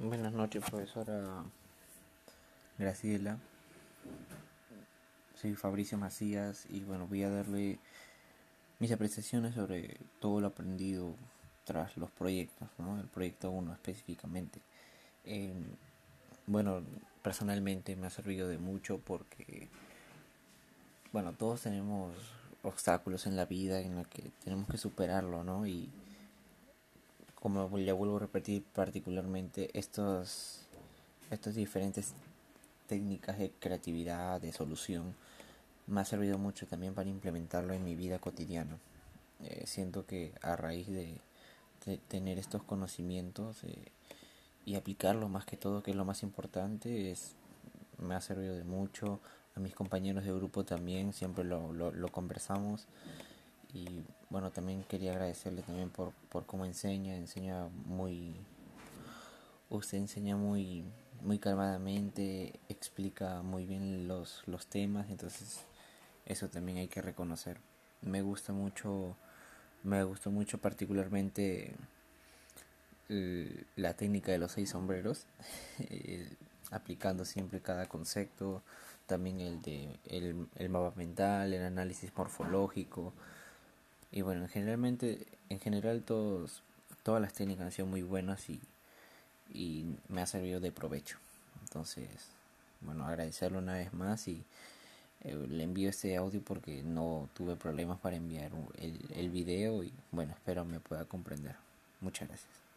Buenas noches, profesora Graciela. Soy Fabricio Macías y bueno, voy a darle mis apreciaciones sobre todo lo aprendido tras los proyectos, ¿no? El proyecto 1 específicamente. Eh, bueno, personalmente me ha servido de mucho porque, bueno, todos tenemos obstáculos en la vida en los que tenemos que superarlo, ¿no? Y como ya vuelvo a repetir particularmente estos, estas diferentes técnicas de creatividad, de solución, me ha servido mucho también para implementarlo en mi vida cotidiana. Eh, siento que a raíz de, tener estos conocimientos eh, y aplicarlo más que todo, que es lo más importante, es, me ha servido de mucho. A mis compañeros de grupo también, siempre lo, lo, lo conversamos y bueno también quería agradecerle también por, por cómo enseña enseña muy usted enseña muy muy calmadamente explica muy bien los los temas entonces eso también hay que reconocer. Me gusta mucho me gustó mucho particularmente la técnica de los seis sombreros aplicando siempre cada concepto también el de el, el mapa mental el análisis morfológico y bueno, generalmente, en general todos, todas las técnicas han sido muy buenas y, y me ha servido de provecho. Entonces, bueno, agradecerlo una vez más y eh, le envío este audio porque no tuve problemas para enviar el, el video y bueno, espero me pueda comprender. Muchas gracias.